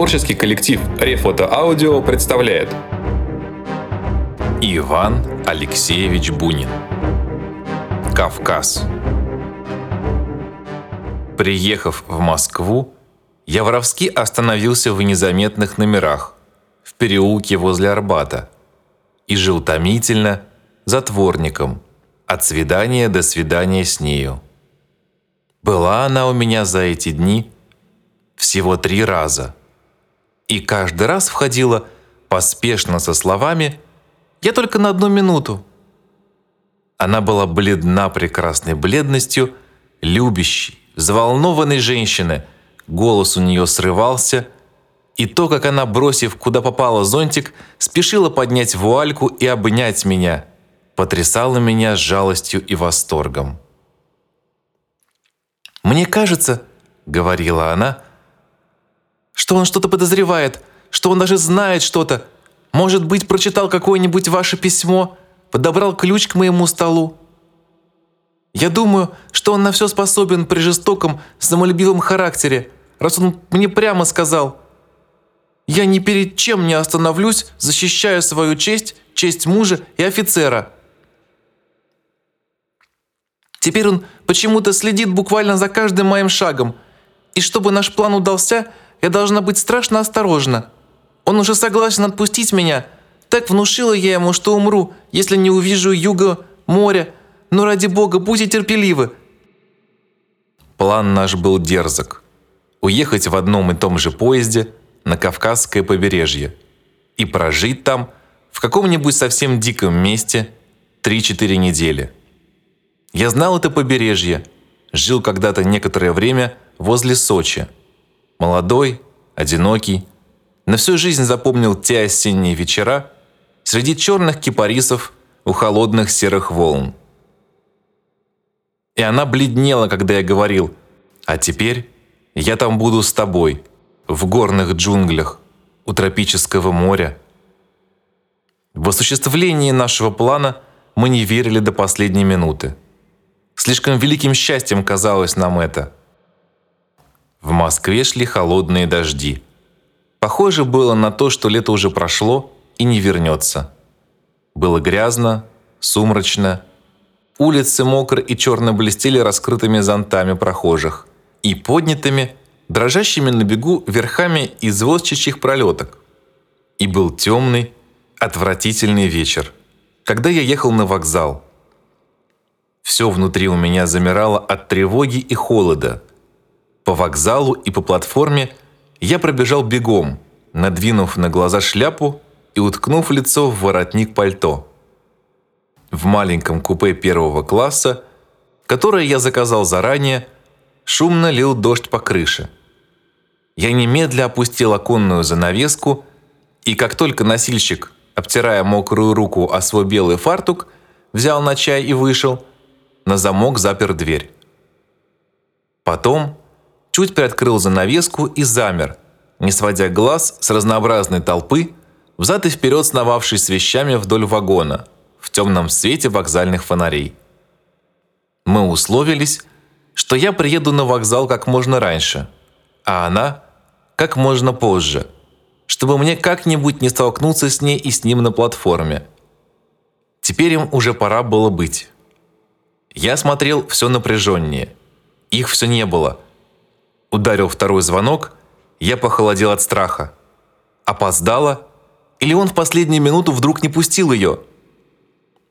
Творческий коллектив Рефото Аудио представляет. Иван Алексеевич Бунин. Кавказ. Приехав в Москву, я воровски остановился в незаметных номерах в переулке возле Арбата и жил томительно затворником от свидания до свидания с нею. Была она у меня за эти дни всего три раза – и каждый раз входила поспешно со словами «Я только на одну минуту». Она была бледна прекрасной бледностью, любящей, взволнованной женщины. Голос у нее срывался, и то, как она, бросив куда попало зонтик, спешила поднять вуальку и обнять меня, потрясало меня жалостью и восторгом. «Мне кажется», — говорила она, — что он что-то подозревает, что он даже знает что-то. Может быть, прочитал какое-нибудь ваше письмо, подобрал ключ к моему столу. Я думаю, что он на все способен при жестоком, самолюбивом характере, раз он мне прямо сказал. Я ни перед чем не остановлюсь, защищая свою честь, честь мужа и офицера. Теперь он почему-то следит буквально за каждым моим шагом. И чтобы наш план удался, я должна быть страшно осторожна. Он уже согласен отпустить меня. Так внушила я ему, что умру, если не увижу юга, моря. Но ради бога, будьте терпеливы». План наш был дерзок. Уехать в одном и том же поезде на Кавказское побережье и прожить там, в каком-нибудь совсем диком месте, 3-4 недели. Я знал это побережье, жил когда-то некоторое время возле Сочи – Молодой, одинокий, на всю жизнь запомнил те осенние вечера среди черных кипарисов у холодных серых волн. И она бледнела, когда я говорил, «А теперь я там буду с тобой, в горных джунглях, у тропического моря». В осуществлении нашего плана мы не верили до последней минуты. Слишком великим счастьем казалось нам это – в Москве шли холодные дожди. Похоже было на то, что лето уже прошло и не вернется. Было грязно, сумрачно. Улицы мокро и черно блестели раскрытыми зонтами прохожих и поднятыми, дрожащими на бегу верхами извозчичьих пролеток. И был темный, отвратительный вечер, когда я ехал на вокзал. Все внутри у меня замирало от тревоги и холода – по вокзалу и по платформе я пробежал бегом, надвинув на глаза шляпу и уткнув лицо в воротник пальто. В маленьком купе первого класса, которое я заказал заранее, шумно лил дождь по крыше. Я немедля опустил оконную занавеску, и как только носильщик, обтирая мокрую руку о свой белый фартук, взял на чай и вышел, на замок запер дверь. Потом чуть приоткрыл занавеску и замер, не сводя глаз с разнообразной толпы, взад и вперед сновавшей с вещами вдоль вагона, в темном свете вокзальных фонарей. Мы условились, что я приеду на вокзал как можно раньше, а она как можно позже, чтобы мне как-нибудь не столкнуться с ней и с ним на платформе. Теперь им уже пора было быть. Я смотрел все напряженнее. Их все не было – Ударил второй звонок, я похолодел от страха. Опоздала? Или он в последнюю минуту вдруг не пустил ее?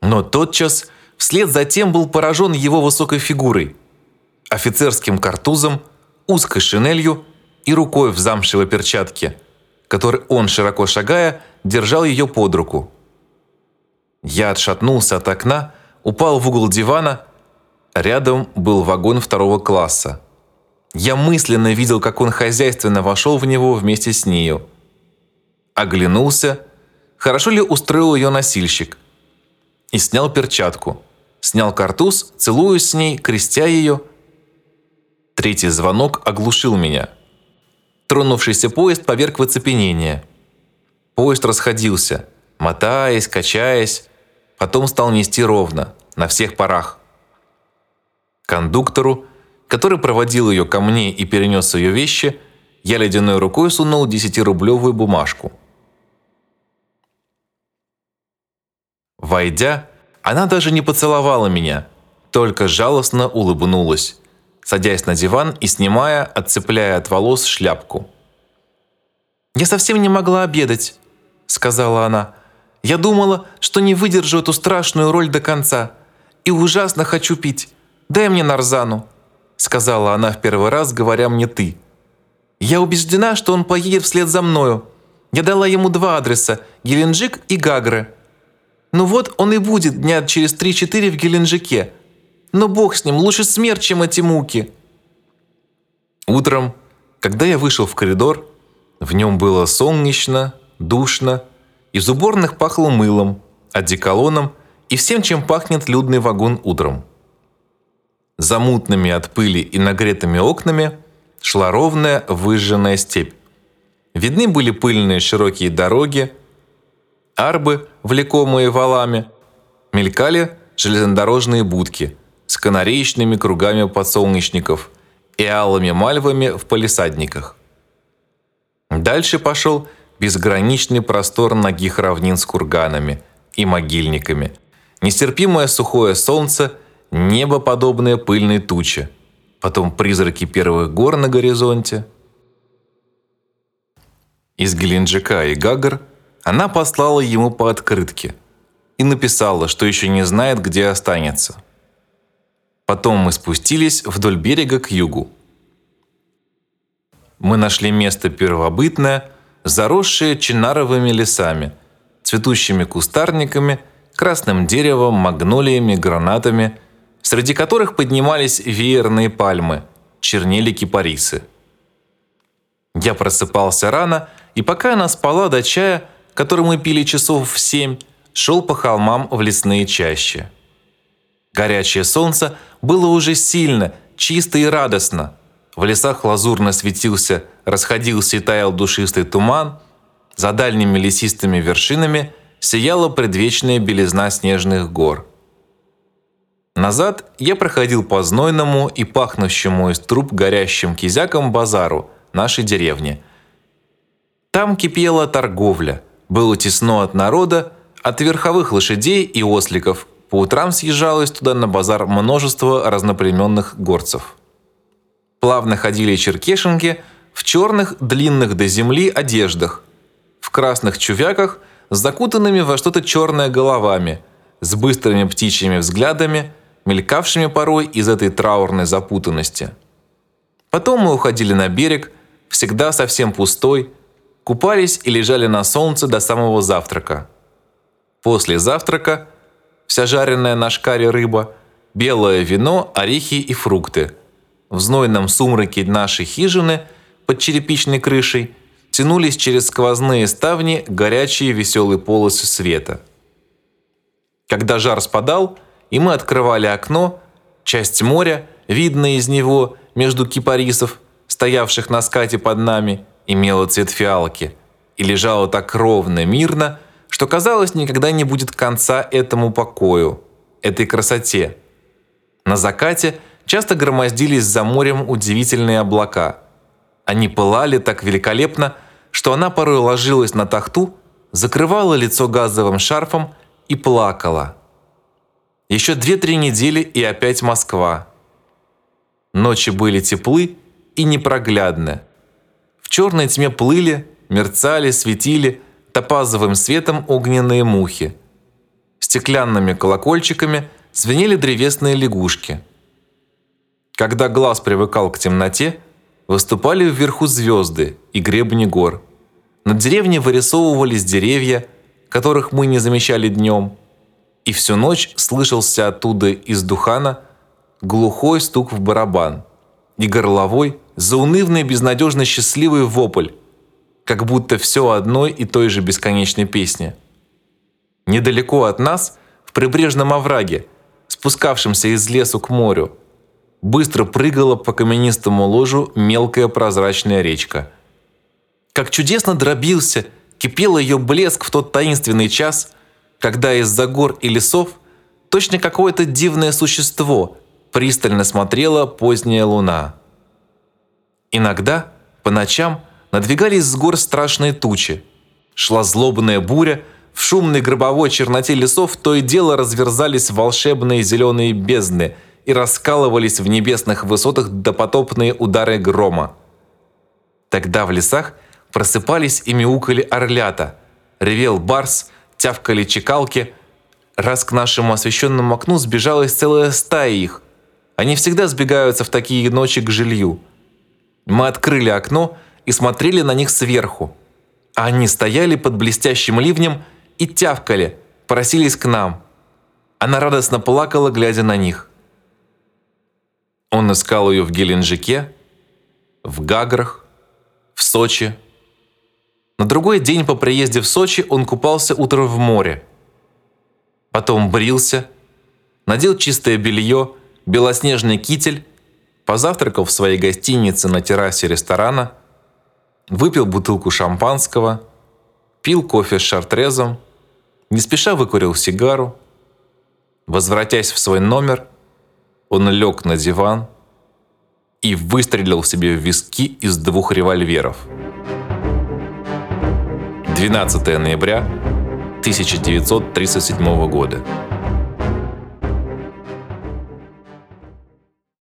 Но тотчас вслед за тем был поражен его высокой фигурой, офицерским картузом, узкой шинелью и рукой в замшевой перчатке, которой он, широко шагая, держал ее под руку. Я отшатнулся от окна, упал в угол дивана. Рядом был вагон второго класса. Я мысленно видел, как он хозяйственно вошел в него вместе с нею. Оглянулся, хорошо ли устроил ее носильщик. И снял перчатку. Снял картуз, целуясь с ней, крестя ее. Третий звонок оглушил меня. Тронувшийся поезд поверг в оцепенение. Поезд расходился, мотаясь, качаясь, потом стал нести ровно, на всех парах. Кондуктору – который проводил ее ко мне и перенес ее вещи, я ледяной рукой сунул десятирублевую бумажку. Войдя, она даже не поцеловала меня, только жалостно улыбнулась, садясь на диван и снимая, отцепляя от волос шляпку. «Я совсем не могла обедать», — сказала она. «Я думала, что не выдержу эту страшную роль до конца. И ужасно хочу пить. Дай мне нарзану», — сказала она в первый раз, говоря мне «ты». «Я убеждена, что он поедет вслед за мною. Я дала ему два адреса – Геленджик и Гагры. Ну вот он и будет дня через 3-4 в Геленджике. Но бог с ним, лучше смерть, чем эти муки. Утром, когда я вышел в коридор, в нем было солнечно, душно, из уборных пахло мылом, одеколоном и всем, чем пахнет людный вагон утром. За мутными от пыли и нагретыми окнами шла ровная выжженная степь. Видны были пыльные широкие дороги, арбы, влекомые валами, мелькали железнодорожные будки с канареечными кругами подсолнечников и алыми мальвами в палисадниках. Дальше пошел безграничный простор ногих равнин с курганами и могильниками, нестерпимое сухое солнце, небо, подобное пыльной туче, потом призраки первых гор на горизонте. Из Геленджика и Гагар – она послала ему по открытке и написала, что еще не знает, где останется. Потом мы спустились вдоль берега к югу. Мы нашли место первобытное, заросшее чинаровыми лесами, цветущими кустарниками, красным деревом, магнолиями, гранатами, среди которых поднимались веерные пальмы, чернели кипарисы. Я просыпался рано, и пока она спала до чая, который мы пили часов в семь, шел по холмам в лесные чащи. Горячее солнце было уже сильно, чисто и радостно. В лесах лазурно светился, расходился и таял душистый туман. За дальними лесистыми вершинами сияла предвечная белизна снежных гор. Назад я проходил по знойному и пахнущему из труб горящим кизяком базару нашей деревни. Там кипела торговля – было тесно от народа, от верховых лошадей и осликов. По утрам съезжалось туда на базар множество разноплеменных горцев. Плавно ходили черкешенки в черных, длинных до земли одеждах, в красных чувяках с закутанными во что-то черное головами, с быстрыми птичьими взглядами, мелькавшими порой из этой траурной запутанности. Потом мы уходили на берег, всегда совсем пустой, купались и лежали на солнце до самого завтрака. После завтрака вся жареная на шкаре рыба, белое вино, орехи и фрукты. В знойном сумраке нашей хижины под черепичной крышей тянулись через сквозные ставни горячие веселые полосы света. Когда жар спадал, и мы открывали окно, часть моря, видная из него между кипарисов, стоявших на скате под нами, имела цвет фиалки и лежала так ровно, мирно, что казалось, никогда не будет конца этому покою, этой красоте. На закате часто громоздились за морем удивительные облака. Они пылали так великолепно, что она порой ложилась на тахту, закрывала лицо газовым шарфом и плакала. Еще две-три недели и опять Москва. Ночи были теплы и непроглядны. В черной тьме плыли, мерцали, светили топазовым светом огненные мухи. Стеклянными колокольчиками звенели древесные лягушки. Когда глаз привыкал к темноте, выступали вверху звезды и гребни гор. Над деревней вырисовывались деревья, которых мы не замечали днем, и всю ночь слышался оттуда из Духана глухой стук в барабан и горловой, заунывный, безнадежно счастливый вопль, как будто все одной и той же бесконечной песни. Недалеко от нас, в прибрежном овраге, спускавшемся из лесу к морю, быстро прыгала по каменистому ложу мелкая прозрачная речка. Как чудесно дробился, кипел ее блеск в тот таинственный час, когда из-за гор и лесов точно какое-то дивное существо пристально смотрела поздняя луна. Иногда, По ночам надвигались с гор страшные тучи. Шла злобная буря, в шумной гробовой черноте лесов то и дело разверзались волшебные зеленые бездны и раскалывались в небесных высотах допотопные удары грома. Тогда в лесах просыпались и мяукали орлята, ревел барс, тявкали чекалки. Раз к нашему освещенному окну сбежалась целая стая их. Они всегда сбегаются в такие ночи к жилью. Мы открыли окно и смотрели на них сверху. А они стояли под блестящим ливнем и тявкали, просились к нам. Она радостно плакала, глядя на них. Он искал ее в Геленджике, в Гаграх, в Сочи. На другой день по приезде в Сочи он купался утром в море. Потом брился, надел чистое белье, белоснежный китель, позавтракал в своей гостинице на террасе ресторана, выпил бутылку шампанского, пил кофе с шартрезом, не спеша выкурил сигару. Возвратясь в свой номер, он лег на диван – и выстрелил себе в виски из двух револьверов. 12 ноября 1937 года.